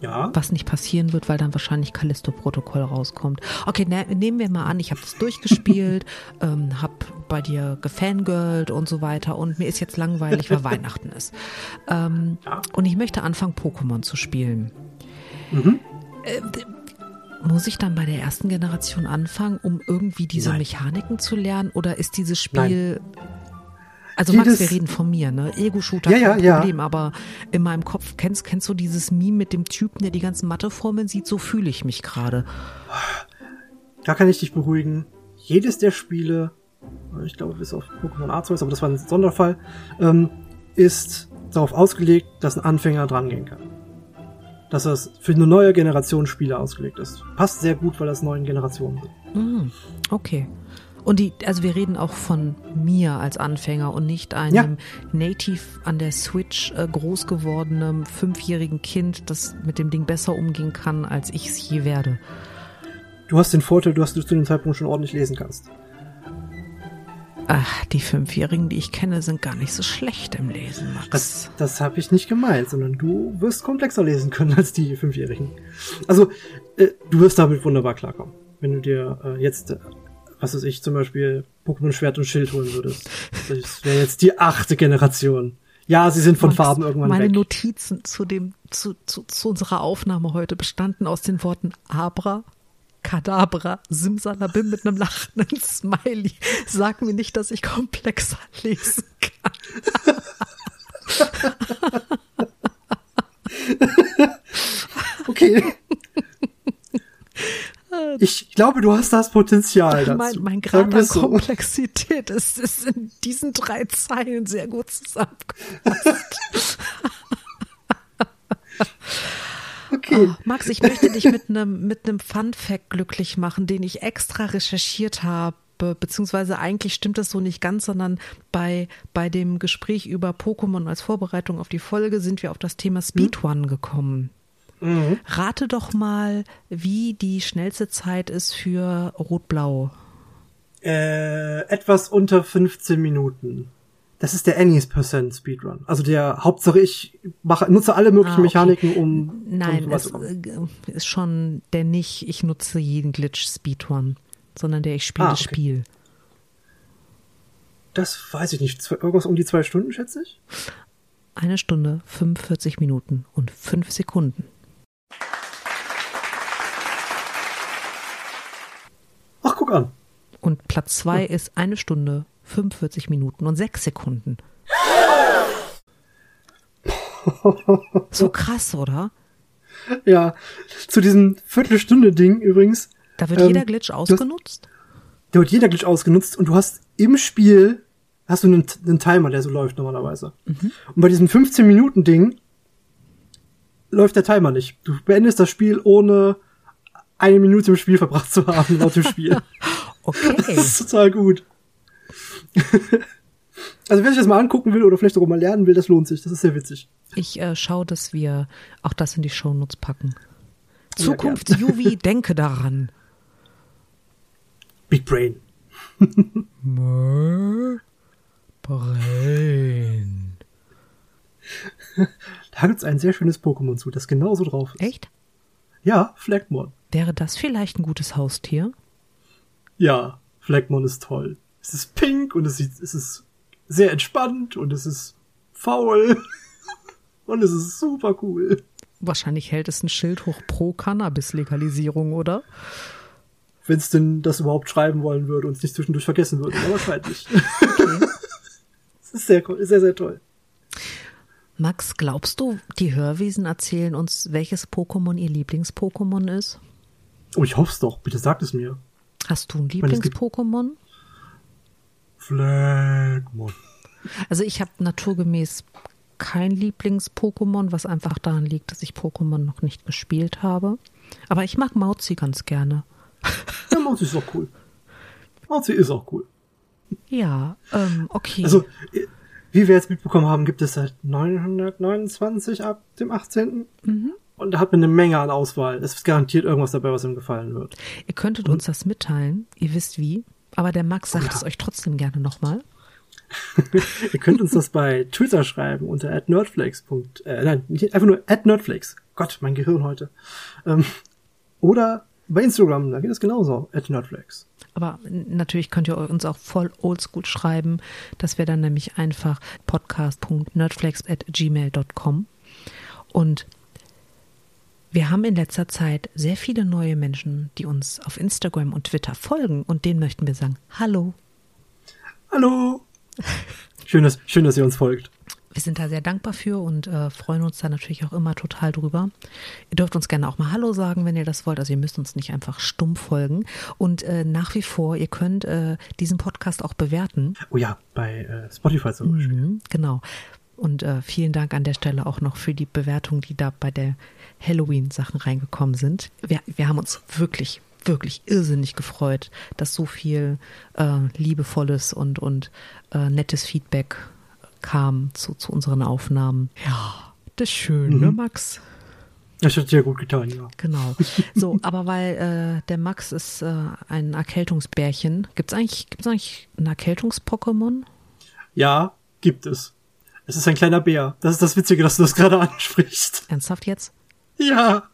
ja. Was nicht passieren wird, weil dann wahrscheinlich Callisto-Protokoll rauskommt. Okay, ne, nehmen wir mal an, ich habe das durchgespielt, ähm, habe bei dir gefangirlt und so weiter und mir ist jetzt langweilig, weil Weihnachten ist. Ähm, ja. Und ich möchte anfangen, Pokémon zu spielen. Mhm. Äh, muss ich dann bei der ersten Generation anfangen, um irgendwie diese Nein. Mechaniken zu lernen? Oder ist dieses Spiel Nein. Also Max, wir reden von mir, ne? Ego-Shooter, ja, kein ja, Problem, ja. aber in meinem Kopf, kennst, kennst du dieses Meme mit dem Typen, der die ganzen Matheformeln sieht? So fühle ich mich gerade. Da kann ich dich beruhigen. Jedes der Spiele, ich glaube bis auf Pokémon Arceus, aber das war ein Sonderfall, ähm, ist darauf ausgelegt, dass ein Anfänger drangehen kann. Dass das für eine neue Generation Spiele ausgelegt ist. Passt sehr gut, weil das neuen Generationen sind. Mm, okay. Und die, also wir reden auch von mir als Anfänger und nicht einem ja. Native an der Switch äh, groß gewordenen fünfjährigen Kind, das mit dem Ding besser umgehen kann, als ich es je werde. Du hast den Vorteil, dass du zu dem Zeitpunkt schon ordentlich lesen kannst. Ach, die Fünfjährigen, die ich kenne, sind gar nicht so schlecht im Lesen, Max. Das, das habe ich nicht gemeint, sondern du wirst komplexer lesen können als die Fünfjährigen. Also, äh, du wirst damit wunderbar klarkommen. Wenn du dir äh, jetzt was weiß ich, zum Beispiel Pokémon Schwert und Schild holen würdest. Das wäre jetzt die achte Generation. Ja, sie sind von Max, Farben irgendwann meine weg. Meine Notizen zu dem, zu, zu, zu unserer Aufnahme heute bestanden aus den Worten Abra, Kadabra, Simsalabim mit einem lachenden Smiley. Sag mir nicht, dass ich komplexer lesen kann. okay. Ich glaube, du hast das Potenzial dazu. Mein, mein Grad an Komplexität ist, ist in diesen drei Zeilen sehr gut zusammengefasst. okay. Oh, Max, ich möchte dich mit einem mit einem Fun Fact glücklich machen, den ich extra recherchiert habe beziehungsweise eigentlich stimmt das so nicht ganz, sondern bei, bei dem Gespräch über Pokémon als Vorbereitung auf die Folge sind wir auf das Thema Speedrun gekommen. Mhm. Rate doch mal, wie die schnellste Zeit ist für Rot-Blau. Äh, etwas unter 15 Minuten. Das ist der Annie's Percent Speedrun. Also der Hauptsache ich mache, nutze alle möglichen ah, okay. Mechaniken, um. Nein, es äh, ist schon der nicht, ich nutze jeden Glitch Speedrun, sondern der ich spiele ah, okay. das Spiel. Das weiß ich nicht. Irgendwas um die zwei Stunden, schätze ich? Eine Stunde, 45 Minuten und fünf Sekunden. Guck an. Und Platz zwei ja. ist eine Stunde, 45 Minuten und 6 Sekunden. so krass, oder? Ja, zu diesem Viertelstunde-Ding übrigens. Da wird ähm, jeder Glitch ausgenutzt? Hast, da wird jeder Glitch ausgenutzt und du hast im Spiel hast du einen, einen Timer, der so läuft normalerweise. Mhm. Und bei diesem 15-Minuten-Ding läuft der Timer nicht. Du beendest das Spiel ohne eine Minute im Spiel verbracht zu haben, laut dem Spiel. okay. Das ist total gut. also wer sich das mal angucken will oder vielleicht sogar mal lernen will, das lohnt sich. Das ist sehr witzig. Ich äh, schaue, dass wir auch das in die Shownotes packen. Zukunft ja, Juvi, denke daran. Big Brain. Brain. Da gibt's ein sehr schönes Pokémon zu, das genauso drauf ist. Echt? Ja, Flagmon. Wäre das vielleicht ein gutes Haustier? Ja, Flagmon ist toll es ist pink und es, ist, es ist sehr entspannt und es ist faul und es ist super cool. Wahrscheinlich hält es ein Schild hoch pro Cannabis-Legalisierung, oder? Wenn es denn das überhaupt schreiben wollen würde und es nicht zwischendurch vergessen würde, aber wahrscheinlich. Okay. Es ist sehr, sehr, sehr toll. Max, glaubst du, die Hörwesen erzählen uns, welches Pokémon ihr Lieblings-Pokémon ist? Oh, ich hoffe es doch. Bitte sag es mir. Hast du ein Lieblings-Pokémon? Flagmon. Also ich habe naturgemäß kein Lieblings-Pokémon, was einfach daran liegt, dass ich Pokémon noch nicht gespielt habe. Aber ich mag Mauzi ganz gerne. Ja, Mauzi ist auch cool. Mauzi ist auch cool. Ja, ähm, okay. Also, wie wir jetzt mitbekommen haben, gibt es seit 929 ab dem 18. Mhm. Und da hat man eine Menge an Auswahl. Es ist garantiert irgendwas dabei, was ihm gefallen wird. Ihr könntet Und uns das mitteilen. Ihr wisst wie. Aber der Max sagt ja. es euch trotzdem gerne nochmal. Ihr könnt uns das bei Twitter schreiben unter @nerdflex. Äh, nein, einfach nur @nerdflex. Gott, mein Gehirn heute. Ähm, oder bei Instagram, da geht es genauso, @nerdflex. Aber natürlich könnt ihr uns auch voll oldschool schreiben. Das wäre dann nämlich einfach podcast.nerdflex@gmail.com. Und wir haben in letzter Zeit sehr viele neue Menschen, die uns auf Instagram und Twitter folgen und denen möchten wir sagen, hallo. Hallo. Schön, dass, schön, dass ihr uns folgt. Wir sind da sehr dankbar für und äh, freuen uns da natürlich auch immer total drüber. Ihr dürft uns gerne auch mal Hallo sagen, wenn ihr das wollt. Also ihr müsst uns nicht einfach stumm folgen. Und äh, nach wie vor, ihr könnt äh, diesen Podcast auch bewerten. Oh ja, bei äh, Spotify zum Beispiel. Mhm, genau. Und äh, vielen Dank an der Stelle auch noch für die Bewertung, die da bei der Halloween-Sachen reingekommen sind. Wir, wir haben uns wirklich, wirklich irrsinnig gefreut, dass so viel äh, liebevolles und, und äh, nettes Feedback kam zu, zu unseren Aufnahmen. Ja, das ist schön, ne, mhm. ne, Max? Das hat sehr gut getan, ja. Genau. So, aber weil äh, der Max ist äh, ein Erkältungsbärchen. Gibt es eigentlich, gibt's eigentlich ein Erkältungs-Pokémon? Ja, gibt es. Es ist ein kleiner Bär. Das ist das Witzige, dass du das gerade ansprichst. Ernsthaft jetzt? Ja.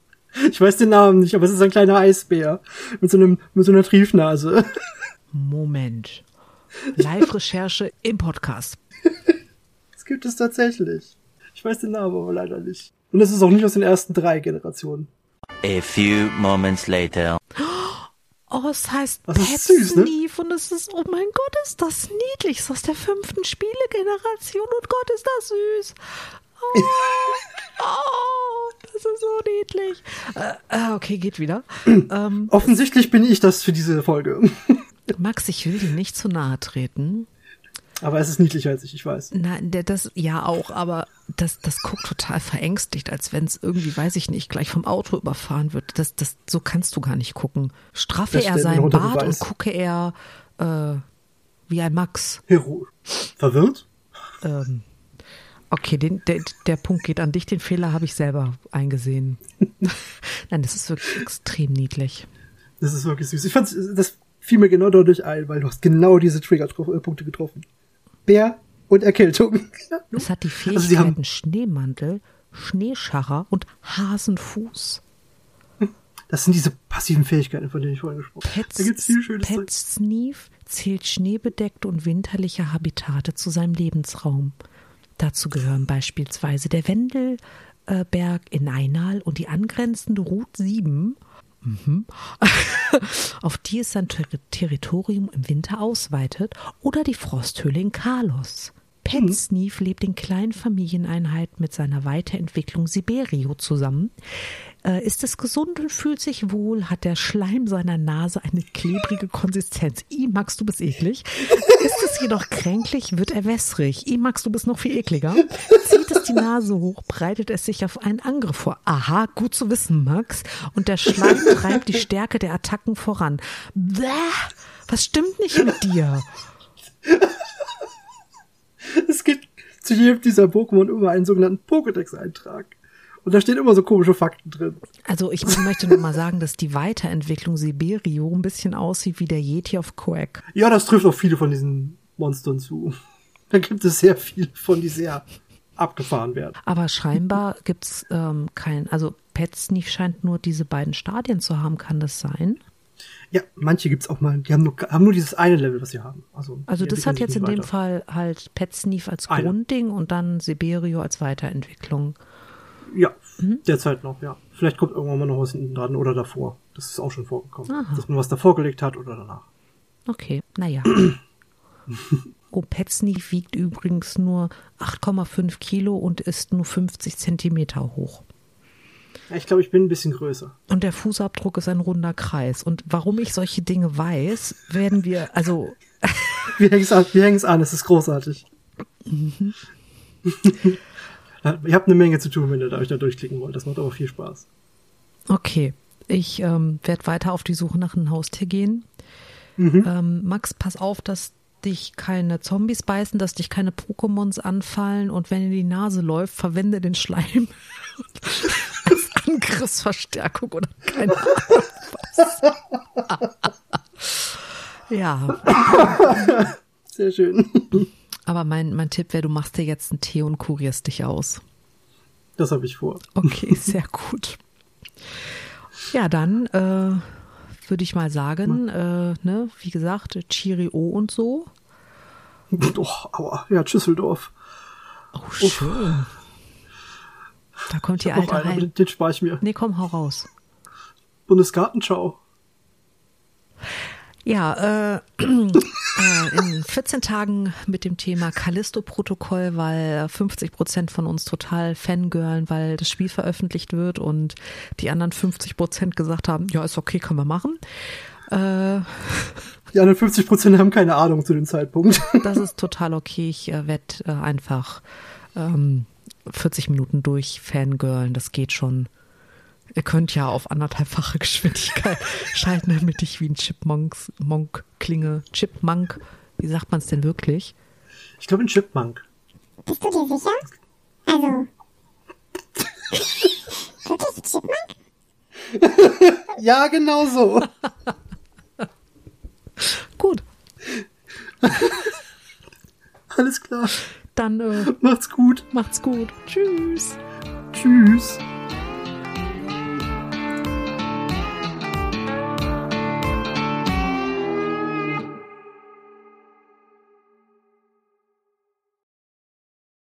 Ich weiß den Namen nicht, aber es ist ein kleiner Eisbär. Mit so einem, mit so einer Triefnase. Moment. Live-Recherche im Podcast. Das gibt es tatsächlich. Ich weiß den Namen aber leider nicht. Und es ist auch nicht aus den ersten drei Generationen. A few moments later. Oh, es heißt das süß, ne? und es ist, oh mein Gott, ist das niedlich. Es ist aus der fünften Spielegeneration und Gott, ist das süß. Oh, oh, das ist so niedlich. Äh, äh, okay, geht wieder. ähm, Offensichtlich bin ich das für diese Folge. Max, ich will dir nicht zu nahe treten. Aber es ist niedlicher als ich, ich weiß. Nein, das ja auch, aber das, das guckt total verängstigt, als wenn es irgendwie, weiß ich nicht, gleich vom Auto überfahren wird. Das, das, so kannst du gar nicht gucken. Straffe Das er seinen Bart Beweis. und gucke er äh, wie ein Max. Hero. Verwirrt? Ähm, okay, den, der, der Punkt geht an dich. Den Fehler habe ich selber eingesehen. Nein, das ist wirklich extrem niedlich. Das ist wirklich süß. Ich fand, das fiel mir genau dadurch ein, weil du hast genau diese Trigger-Punkte getroffen. Bär und Erkältung. Es hat die Also sie Fähigkeiten haben- Schneemantel, Schneescharrer und Hasenfuß. Das sind diese passiven Fähigkeiten, von denen ich vorhin gesprochen habe. Pets, Da gibt's viel schönes. Pet Sneef zählt schneebedeckte und winterliche Habitate zu seinem Lebensraum. Dazu gehören beispielsweise der Wendelberg in Einal und die angrenzende Route 7, mhm, auf die es sein Ter Territorium im Winter ausweitet, oder die Frosthöhle in Carlos. Pet Sneef lebt in kleinen Familieneinheiten mit seiner Weiterentwicklung Siberio zusammen. Äh, ist es gesund und fühlt sich wohl, hat der Schleim seiner Nase eine klebrige Konsistenz. I, Max, du bist eklig. Ist es jedoch kränklich, wird er wässrig. I, Max, du bist noch viel ekliger. Zieht es die Nase hoch, breitet es sich auf einen Angriff vor. Aha, gut zu wissen, Max. Und der Schleim treibt die Stärke der Attacken voran. Bäh, was stimmt nicht mit dir? Es gibt zu jedem dieser Pokémon immer einen sogenannten Pokédex-Eintrag. Und da stehen immer so komische Fakten drin. Also ich möchte nur mal sagen, dass die Weiterentwicklung Siberio ein bisschen aussieht wie der Yeti of Quack. Ja, das trifft auch viele von diesen Monstern zu. Da gibt es sehr viele von, die sehr abgefahren werden. Aber scheinbar gibt's ähm, kein, also Pet Sneef scheint nur diese beiden Stadien zu haben, kann das sein? Ja, manche gibt's auch mal, die haben nur, haben nur dieses eine Level, was sie haben. Also, Also das hat jetzt in dem weiter. Fall halt Pet Sneef als Einer. Grundding und dann Siberio als Weiterentwicklung. Ja, Mhm. derzeit noch, ja. Vielleicht kommt irgendwann mal noch was hinten dran oder davor. Das ist auch schon vorgekommen. Aha. Dass man was davor gelegt hat oder danach. Okay, naja. oh, Pet Sneef wiegt übrigens nur 8,5 Kilo und ist nur 50 Zentimeter hoch. Ich glaube, ich bin ein bisschen größer. Und der Fußabdruck ist ein runder Kreis. Und warum ich solche Dinge weiß, werden wir, also Wir hängen es an, wir hängen's an, es ist großartig. Mhm. Ihr habt eine Menge zu tun, wenn ihr da euch da durchklicken wollt. Das macht aber viel Spaß. Okay, ich ähm, werde weiter auf die Suche nach einem Haustier gehen. Ähm, Max, pass auf, dass dich keine Zombies beißen, dass dich keine Pokémons anfallen und wenn dir die Nase läuft, verwende den Schleim Angriffsverstärkung oder keine Ahnung was. ja, Sehr schön. aber mein, mein Tipp wäre, du machst dir jetzt einen Tee und kurierst dich aus. Das habe ich vor. Okay, sehr gut. Ja, dann äh, würde ich mal sagen, äh, ne, wie gesagt, Cheerio und so. Doch, aua. Ja, Düsseldorf. Oh, schön. Da kommt die alte einen, Heim. den, spare ich mir. Nee, komm, hau raus. Bundesgartenschau. Ja, äh, äh, in 14 Tagen mit dem Thema Callisto-Protokoll, weil 50 Prozent von uns total fangirlen, weil das Spiel veröffentlicht wird und die anderen 50 Prozent gesagt haben, ja, ist okay, können wir machen. Äh, Die anderen 50 Prozent haben keine Ahnung zu dem Zeitpunkt. das ist total okay. Ich äh, werde äh, einfach ähm, 40 Minuten durch fangirlen, das geht schon. Ihr könnt ja auf anderthalbfache Geschwindigkeit schalten, damit ich wie ein Chipmunks, Monk klinge. Chipmunk, wie sagt man es denn wirklich? Ich glaube, ein Chipmunk. Bist du dir sicher? Also. Wirklich Chipmunk? Ja, genau so. Gut, Alles klar. Dann äh, Macht's gut. macht's gut. Tschüss. Tschüss.